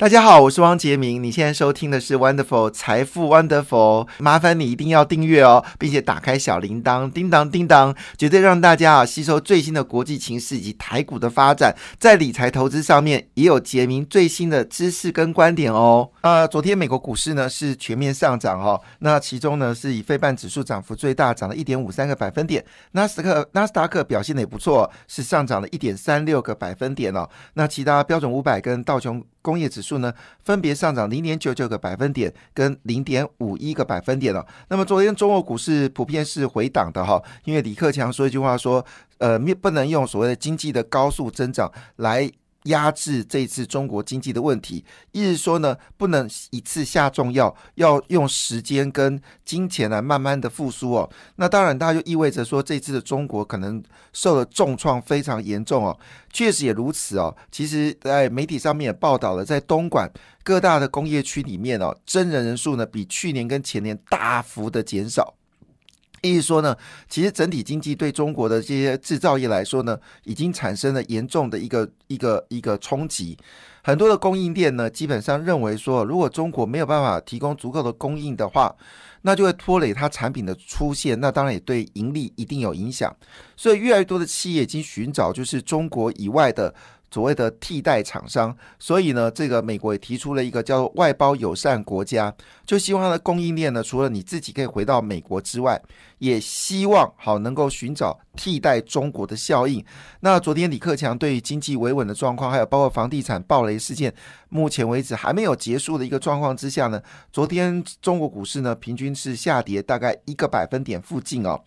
大家好，我是汪杰明。你现在收听的是 Wonderful 财富 Wonderful，麻烦你一定要订阅哦，并且打开小铃铛，叮当叮当，绝对让大家啊吸收最新的国际情势以及台股的发展，在理财投资上面也有杰明最新的知识跟观点哦。呃，昨天美国股市呢是全面上涨哈，那其中呢是以非半指数涨幅最大，涨了一点五三个百分点，纳斯克纳斯达克表现的也不错，是上涨了一点三六个百分点哦。那其他标准五百跟道琼工业指数呢，分别上涨零点九九个百分点跟零点五一个百分点了。那么昨天中国股市普遍是回档的哈，因为李克强说一句话说，呃，不能用所谓的经济的高速增长来。压制这次中国经济的问题，意思说呢，不能一次下重药，要用时间跟金钱来慢慢的复苏哦。那当然，它就意味着说，这次的中国可能受了重创，非常严重哦。确实也如此哦。其实，在媒体上面也报道了，在东莞各大的工业区里面哦，真人人数呢，比去年跟前年大幅的减少。意思说呢，其实整体经济对中国的这些制造业来说呢，已经产生了严重的一个一个一个冲击。很多的供应链呢，基本上认为说，如果中国没有办法提供足够的供应的话，那就会拖累它产品的出现，那当然也对盈利一定有影响。所以，越来越多的企业已经寻找就是中国以外的。所谓的替代厂商，所以呢，这个美国也提出了一个叫做外包友善国家，就希望它的供应链呢，除了你自己可以回到美国之外，也希望好能够寻找替代中国的效应。那昨天李克强对于经济维稳的状况，还有包括房地产暴雷事件，目前为止还没有结束的一个状况之下呢，昨天中国股市呢平均是下跌大概一个百分点附近哦。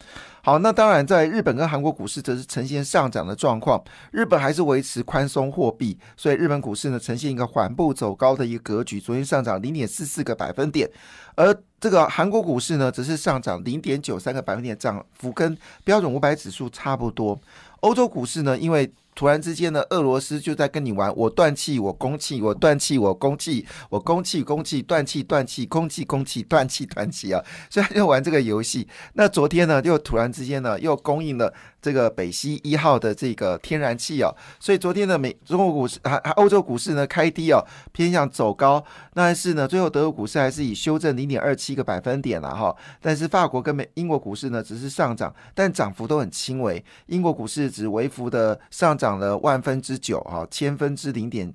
好，那当然，在日本跟韩国股市则是呈现上涨的状况。日本还是维持宽松货币，所以日本股市呢呈现一个缓步走高的一个格局。昨天上涨零点四四个百分点，而这个韩国股市呢则是上涨零点九三个百分点，涨幅跟标准五百指数差不多。欧洲股市呢，因为突然之间呢，俄罗斯就在跟你玩，我断气，我供气，我断气，我供气，我供气，供气，断气，断气，空气，空气，断气，断气啊！所以就玩这个游戏。那昨天呢，又突然之间呢，又供应了。这个北溪一号的这个天然气哦，所以昨天的美中国股市还还欧洲股市呢开低哦，偏向走高，但是呢，最后德国股市还是以修正零点二七个百分点了哈。但是法国跟美英国股市呢只是上涨，但涨幅都很轻微。英国股市只微幅的上涨涨了万分之九哈，千分之零点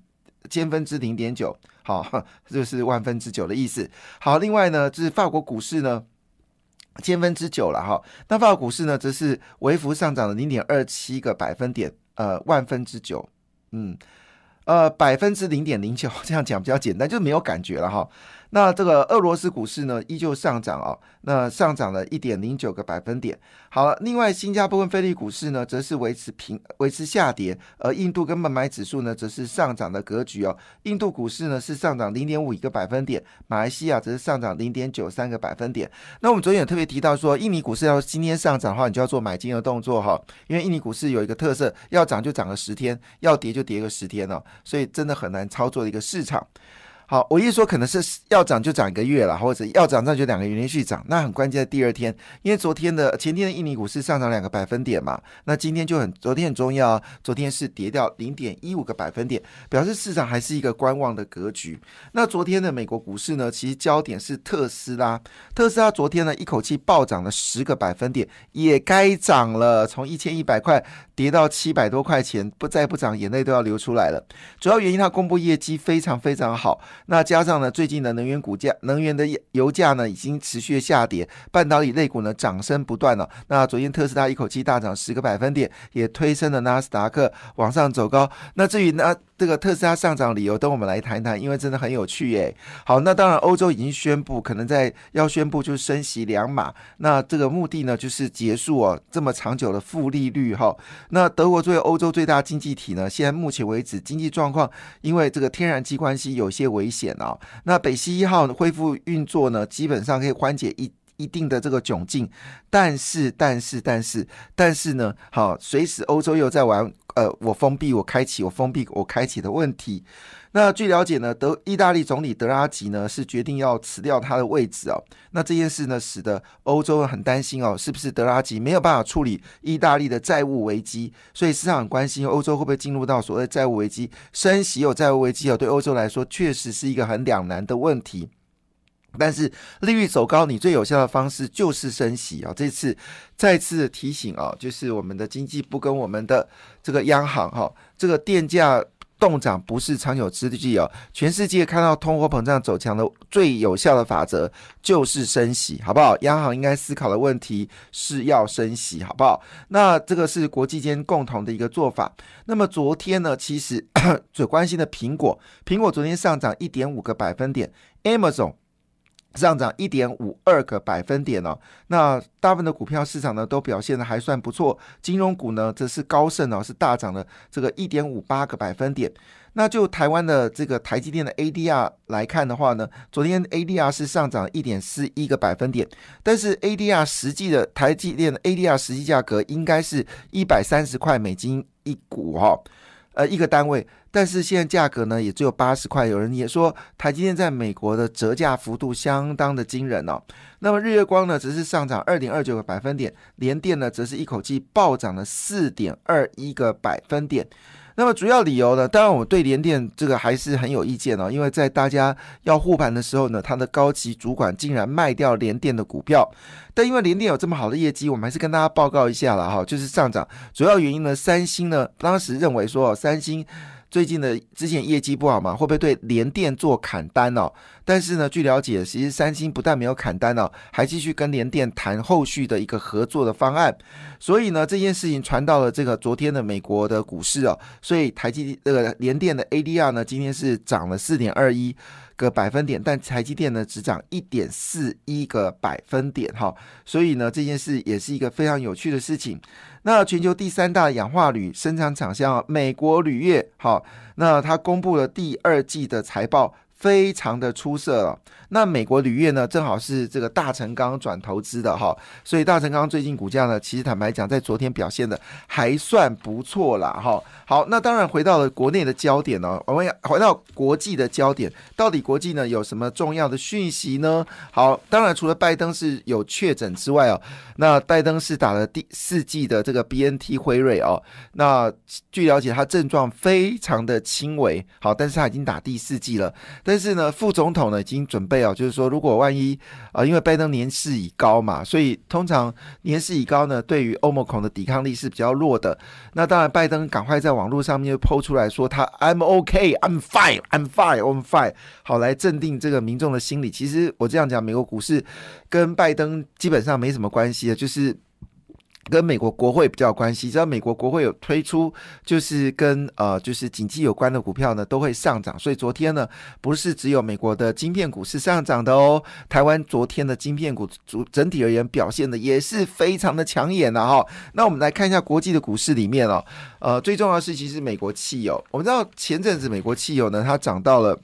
千分之零点九，好，这是万分之九的意思。好，另外呢，就是法国股市呢。千分之九了哈，那法国股市呢，则是微幅上涨了零点二七个百分点，呃，万分之九，嗯，呃，百分之零点零九，这样讲比较简单，就没有感觉了哈。那这个俄罗斯股市呢，依旧上涨啊，那上涨了一点零九个百分点。好了，另外新加坡跟菲律宾股市呢，则是维持平维持下跌，而印度跟孟买指数呢，则是上涨的格局哦。印度股市呢是上涨零点五一个百分点，马来西亚则是上涨零点九三个百分点。那我们昨天也特别提到说，印尼股市要今天上涨的话，你就要做买进的动作哈，因为印尼股市有一个特色，要涨就涨个十天，要跌就跌个十天哦，所以真的很难操作的一个市场。好，我一说可能是要涨就涨一个月了，或者要涨那就两个月连续涨，那很关键的第二天，因为昨天的前天的印尼股市上涨两个百分点嘛，那今天就很昨天很重要，昨天是跌掉零点一五个百分点，表示市场还是一个观望的格局。那昨天的美国股市呢，其实焦点是特斯拉，特斯拉昨天呢一口气暴涨了十个百分点，也该涨了，从一千一百块跌到七百多块钱，不再不涨，眼泪都要流出来了。主要原因它公布业绩非常非常好。那加上呢，最近的能源股价、能源的油价呢，已经持续下跌，半导体类股呢涨声不断了。那昨天特斯拉一口气大涨十个百分点，也推升了纳斯达克往上走高。那至于呢？这个特斯拉上涨理由，等我们来谈一谈，因为真的很有趣耶。好，那当然，欧洲已经宣布，可能在要宣布就是升息两码。那这个目的呢，就是结束哦这么长久的负利率哈。那德国作为欧洲最大经济体呢，现在目前为止经济状况，因为这个天然气关系有些危险哦。那北溪一号恢复运作呢，基本上可以缓解一。一定的这个窘境。但是，但是，但是，但是呢，好，随时欧洲又在玩，呃，我封闭，我开启，我封闭，我开启的问题。那据了解呢，德意大利总理德拉吉呢是决定要辞掉他的位置哦。那这件事呢，使得欧洲很担心哦，是不是德拉吉没有办法处理意大利的债务危机？所以市场很关心欧洲会不会进入到所谓债务危机，升息有债务危机哦，对欧洲来说确实是一个很两难的问题。但是利率走高，你最有效的方式就是升息啊！这次再次提醒啊，就是我们的经济部跟我们的这个央行哈，这个电价。动涨不是长久之计哦。全世界看到通货膨胀走强的最有效的法则就是升息，好不好？央行应该思考的问题是要升息，好不好？那这个是国际间共同的一个做法。那么昨天呢，其实 最关心的苹果，苹果昨天上涨一点五个百分点，Amazon。上涨一点五二个百分点哦，那大部分的股票市场呢都表现的还算不错，金融股呢则是高盛哦是大涨了这个一点五八个百分点。那就台湾的这个台积电的 ADR 来看的话呢，昨天 ADR 是上涨一点四一个百分点，但是 ADR 实际的台积电的 ADR 实际价格应该是一百三十块美金一股哈。呃，一个单位，但是现在价格呢也只有八十块。有人也说，台积电在美国的折价幅度相当的惊人哦。那么日月光呢，则是上涨二点二九个百分点，联电呢则是一口气暴涨了四点二一个百分点。那么主要理由呢？当然，我对联电这个还是很有意见哦，因为在大家要护盘的时候呢，它的高级主管竟然卖掉联电的股票。但因为联电有这么好的业绩，我们还是跟大家报告一下了哈，就是上涨主要原因呢，三星呢当时认为说三星。最近的之前业绩不好嘛，会不会对联电做砍单哦？但是呢，据了解，其实三星不但没有砍单哦，还继续跟联电谈后续的一个合作的方案。所以呢，这件事情传到了这个昨天的美国的股市哦，所以台积这个联电的 ADR 呢，今天是涨了四点二一个百分点，但台积电呢只涨一点四一个百分点哈。所以呢，这件事也是一个非常有趣的事情。那全球第三大氧化铝生产厂商美国铝业，好，那它公布了第二季的财报。非常的出色了。那美国铝业呢，正好是这个大成钢转投资的哈，所以大成钢最近股价呢，其实坦白讲，在昨天表现的还算不错啦哈。好，那当然回到了国内的焦点呢，我们回到国际的焦点，到底国际呢有什么重要的讯息呢？好，当然除了拜登是有确诊之外哦，那拜登是打了第四季的这个 B N T 辉瑞哦，那据了解他症状非常的轻微，好，但是他已经打第四季了。但是呢，副总统呢已经准备哦，就是说，如果万一啊，因为拜登年事已高嘛，所以通常年事已高呢，对于欧盟孔的抵抗力是比较弱的。那当然，拜登赶快在网络上面就抛出来说他 I'm OK, I'm fine, I'm fine, I'm fine，好来镇定这个民众的心理。其实我这样讲，美国股市跟拜登基本上没什么关系的，就是。跟美国国会比较有关系，只要美国国会有推出，就是跟呃就是经济有关的股票呢，都会上涨。所以昨天呢，不是只有美国的晶片股是上涨的哦，台湾昨天的晶片股主整体而言表现的也是非常的抢眼的哈。那我们来看一下国际的股市里面哦，呃，最重要的是其实美国汽油，我们知道前阵子美国汽油呢，它涨到了。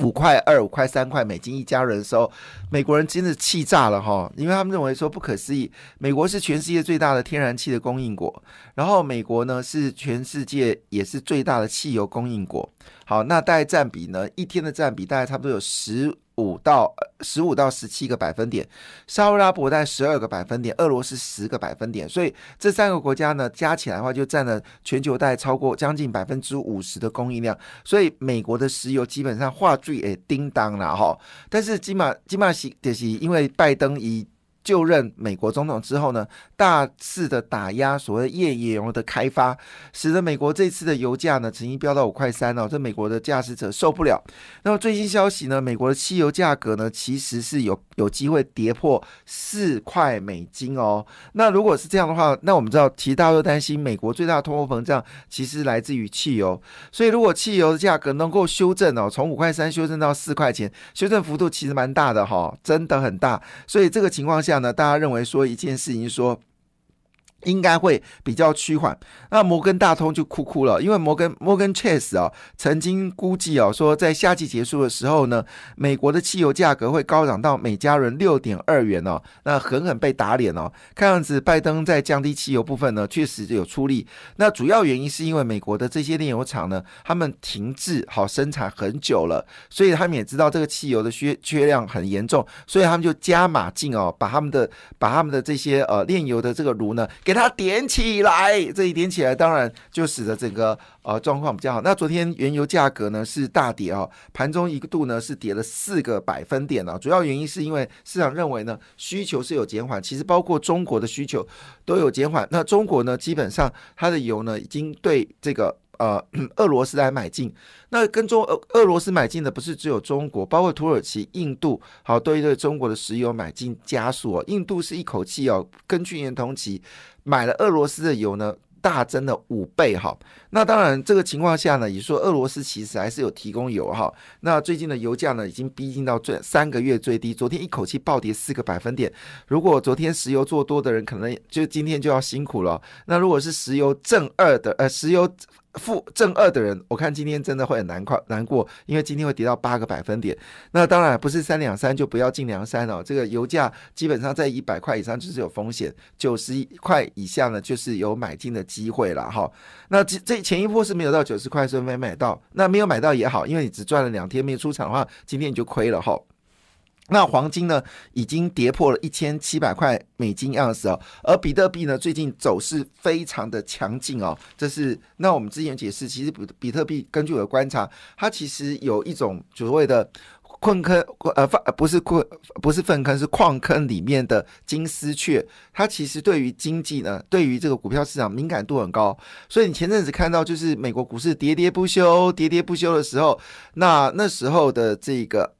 五块二、五块三块美金一家人的时候，美国人真的气炸了哈，因为他们认为说不可思议，美国是全世界最大的天然气的供应国，然后美国呢是全世界也是最大的汽油供应国。好，那大概占比呢，一天的占比大概差不多有十。五到十五到十七个百分点，沙特阿拉伯带十二个百分点，俄罗斯十个百分点，所以这三个国家呢加起来的话，就占了全球带超过将近百分之五十的供应量。所以美国的石油基本上话剧也叮当了哈。但是起码起码是就是因为拜登以就任美国总统之后呢，大肆的打压所谓页岩油的开发，使得美国这次的油价呢曾经飙到五块三哦，这美国的驾驶者受不了。那么最新消息呢，美国的汽油价格呢其实是有有机会跌破四块美金哦。那如果是这样的话，那我们知道其实大家都担心美国最大的通货膨胀其实来自于汽油，所以如果汽油的价格能够修正哦，从五块三修正到四块钱，修正幅度其实蛮大的哈，真的很大。所以这个情况下。那大家认为说一件事情，说应该会比较趋缓。那摩根大通就哭哭了，因为摩根摩根 Chase 啊，曾经估计哦，说在夏季结束的时候呢，美国的汽油价格会高涨到每加仑六点二元哦，那狠狠被打脸哦。看样子拜登在降低汽油部分呢，确实有出力。那主要原因是因为美国的这些炼油厂呢，他们停滞好生产很久了，所以他们也知道这个汽油的缺缺量很严重，所以他们就加码进哦，把他们的把他们的这些呃炼油的这个炉呢。给它点起来，这一点起来，当然就使得整个呃状况比较好。那昨天原油价格呢是大跌啊，盘中一度呢是跌了四个百分点啊。主要原因是因为市场认为呢需求是有减缓，其实包括中国的需求都有减缓。那中国呢基本上它的油呢已经对这个。呃，俄罗斯来买进，那跟中俄俄罗斯买进的不是只有中国，包括土耳其、印度，好，对对中国的石油买进加速哦。印度是一口气哦，跟去年同期买了俄罗斯的油呢，大增了五倍哈。那当然这个情况下呢，也说俄罗斯其实还是有提供油哈。那最近的油价呢，已经逼近到最三个月最低，昨天一口气暴跌四个百分点。如果昨天石油做多的人，可能就今天就要辛苦了。那如果是石油正二的，呃，石油。负正二的人，我看今天真的会很难快难过，因为今天会跌到八个百分点。那当然不是三两三就不要进两三哦。这个油价基本上在一百块以上就是有风险，九十块以下呢就是有买进的机会了哈。那这这前一波是没有到九十块，所以没买到。那没有买到也好，因为你只赚了两天没有出场的话，今天你就亏了哈。那黄金呢，已经跌破了一千七百块美金样子哦，而比特币呢，最近走势非常的强劲哦。这是那我们之前解释，其实比比特币根据我的观察，它其实有一种所谓的困坑，呃，不是困，不是粪坑，是矿坑里面的金丝雀。它其实对于经济呢，对于这个股票市场敏感度很高。所以你前阵子看到就是美国股市喋喋不休、喋喋不休的时候，那那时候的这个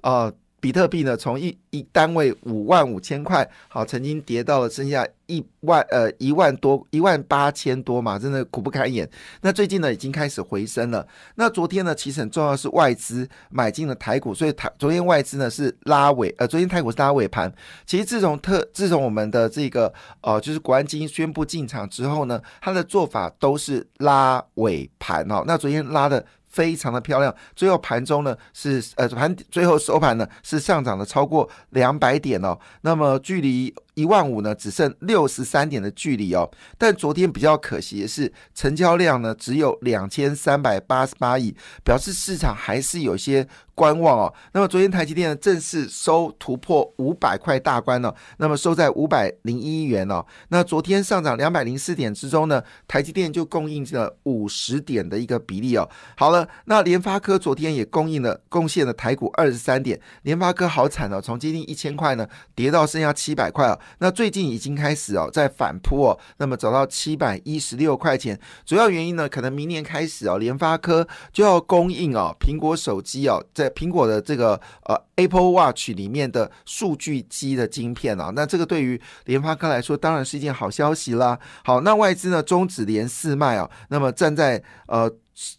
呃。比特币呢，从一一单位五万五千块，好，曾经跌到了剩下一万呃一万多一万八千多嘛，真的苦不堪言。那最近呢，已经开始回升了。那昨天呢，其实很重要是外资买进了台股，所以台昨天外资呢是拉尾，呃，昨天台股是拉尾盘。其实自从特自从我们的这个呃就是国安基金宣布进场之后呢，它的做法都是拉尾盘哦。那昨天拉的。非常的漂亮，最后盘中呢是呃盘最后收盘呢是上涨了超过两百点哦，那么距离。一万五呢，只剩六十三点的距离哦。但昨天比较可惜的是，成交量呢只有两千三百八十八亿，表示市场还是有些观望哦。那么昨天台积电呢正式收突破五百块大关了，那么收在五百零一元哦。那昨天上涨两百零四点之中呢，台积电就供应了五十点的一个比例哦。好了，那联发科昨天也供应了贡献了台股二十三点，联发科好惨哦，从接近一千块呢跌到剩下七百块啊。那最近已经开始哦，在反扑哦，那么走到七百一十六块钱，主要原因呢，可能明年开始哦，联发科就要供应哦，苹果手机哦，在苹果的这个呃 Apple Watch 里面的数据机的晶片啊，那这个对于联发科来说，当然是一件好消息啦。好，那外资呢终止连四卖哦，那么站在呃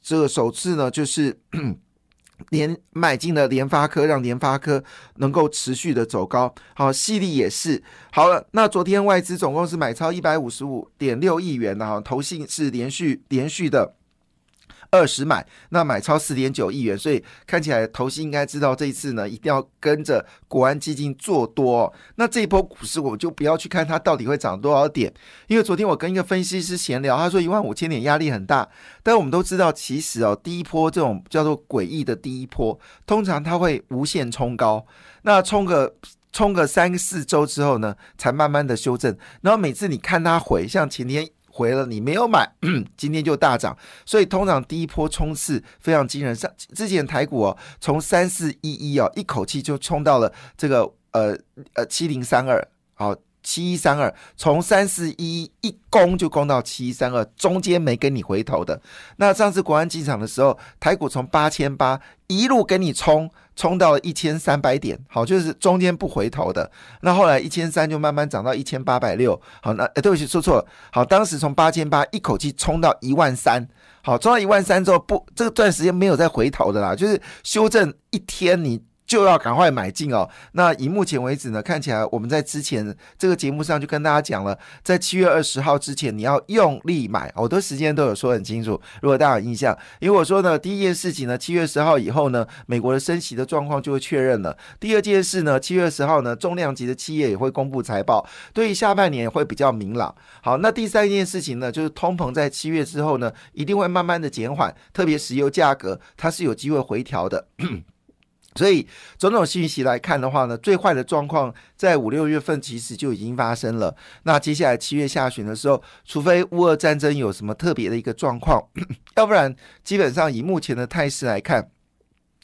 这个首次呢就是。连买进了联发科，让联发科能够持续的走高。好，细粒也是好了。那昨天外资总共是买超一百五十五点六亿元的哈，投信是连续连续的。二十买，那买超四点九亿元，所以看起来投信应该知道这一次呢，一定要跟着国安基金做多。那这一波股市，我就不要去看它到底会涨多少点，因为昨天我跟一个分析师闲聊，他说一万五千点压力很大。但我们都知道，其实哦，第一波这种叫做诡异的第一波，通常它会无限冲高，那冲个冲个三四周之后呢，才慢慢的修正。然后每次你看它回，像前天。回了，你没有买，今天就大涨，所以通常第一波冲刺非常惊人。上之前台股哦，从三四一一哦，一口气就冲到了这个呃呃七零三二，好七一三二，从三四一一攻就攻到七一三二，中间没跟你回头的。那上次国安进场的时候，台股从八千八一路给你冲。冲到了一千三百点，好，就是中间不回头的。那后来一千三就慢慢涨到一千八百六，好，那对不起说错了，好，当时从八千八一口气冲到一万三，好，冲到一万三之后不，这个段时间没有再回头的啦，就是修正一天你就要赶快买进哦。那以目前为止呢，看起来我们在之前这个节目上就跟大家讲了，在七月二十号之前你要用力买，好多时间都有说很清楚。如果大家有印象，因为我说呢，第一件事情呢，七月十号以后呢，美国的升息的状况就会确认了。第二件事呢，七月十号呢，重量级的企业也会公布财报，对于下半年会比较明朗。好，那第三件事情呢，就是通膨在七月之后呢，一定会慢慢的减缓，特别石油价格它是有机会回调的。所以种种信息来看的话呢，最坏的状况在五六月份其实就已经发生了。那接下来七月下旬的时候，除非乌俄战争有什么特别的一个状况，要不然基本上以目前的态势来看。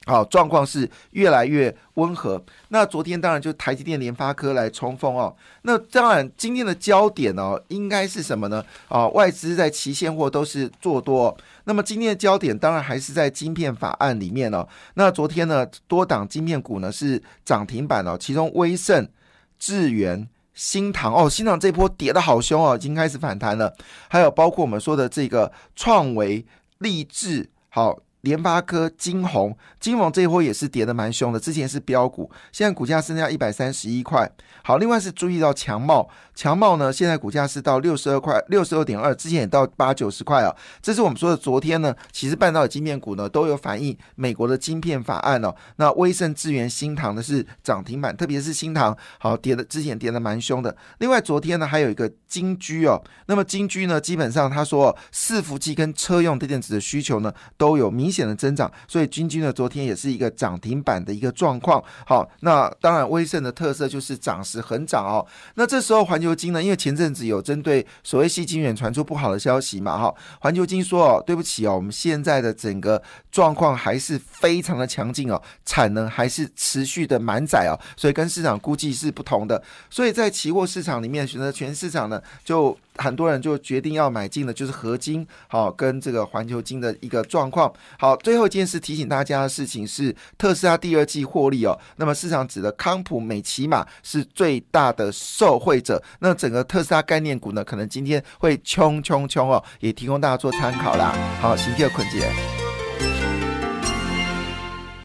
好，状况是越来越温和。那昨天当然就台积电、联发科来冲锋哦。那当然今天的焦点哦，应该是什么呢？啊，外资在期现货都是做多。那么今天的焦点当然还是在晶片法案里面哦。那昨天呢，多档晶片股呢是涨停板哦，其中威盛、智源、新唐哦，新唐这波跌的好凶哦，已经开始反弹了。还有包括我们说的这个创维、立志好。联发科、金红、金红这一波也是跌的蛮凶的，之前是标股，现在股价剩下一百三十一块。好，另外是注意到强茂，强茂呢现在股价是到六十二块，六十二点二，之前也到八九十块啊。这是我们说的昨天呢，其实半导体晶片股呢都有反映美国的晶片法案哦。那威盛、智源、新唐的是涨停板，特别是新唐，好跌的之前跌的蛮凶的。另外昨天呢还有一个金居哦，那么金居呢基本上他说伺服器跟车用电子的需求呢都有明。显的增长，所以金军呢昨天也是一个涨停板的一个状况。好，那当然威盛的特色就是涨时很涨哦。那这时候环球金呢，因为前阵子有针对所谓细晶圆传出不好的消息嘛，哈，环球金说哦，对不起哦，我们现在的整个状况还是非常的强劲哦，产能还是持续的满载哦，所以跟市场估计是不同的。所以在期货市场里面，选择全市场呢就。很多人就决定要买进的，就是合金，好，跟这个环球金的一个状况。好最后一件事提醒大家的事情是，特斯拉第二季获利哦。那么市场指的康普、美骑马是最大的受惠者。那整个特斯拉概念股呢，可能今天会冲冲冲哦，也提供大家做参考啦。好，行，第二捆姐。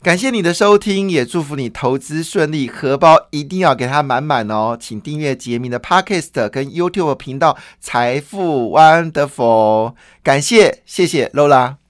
感谢你的收听，也祝福你投资顺利，荷包一定要给它满满哦！请订阅杰明的 Podcast 跟 YouTube 频道《财富 Wonderful》，感谢，谢谢 Lola。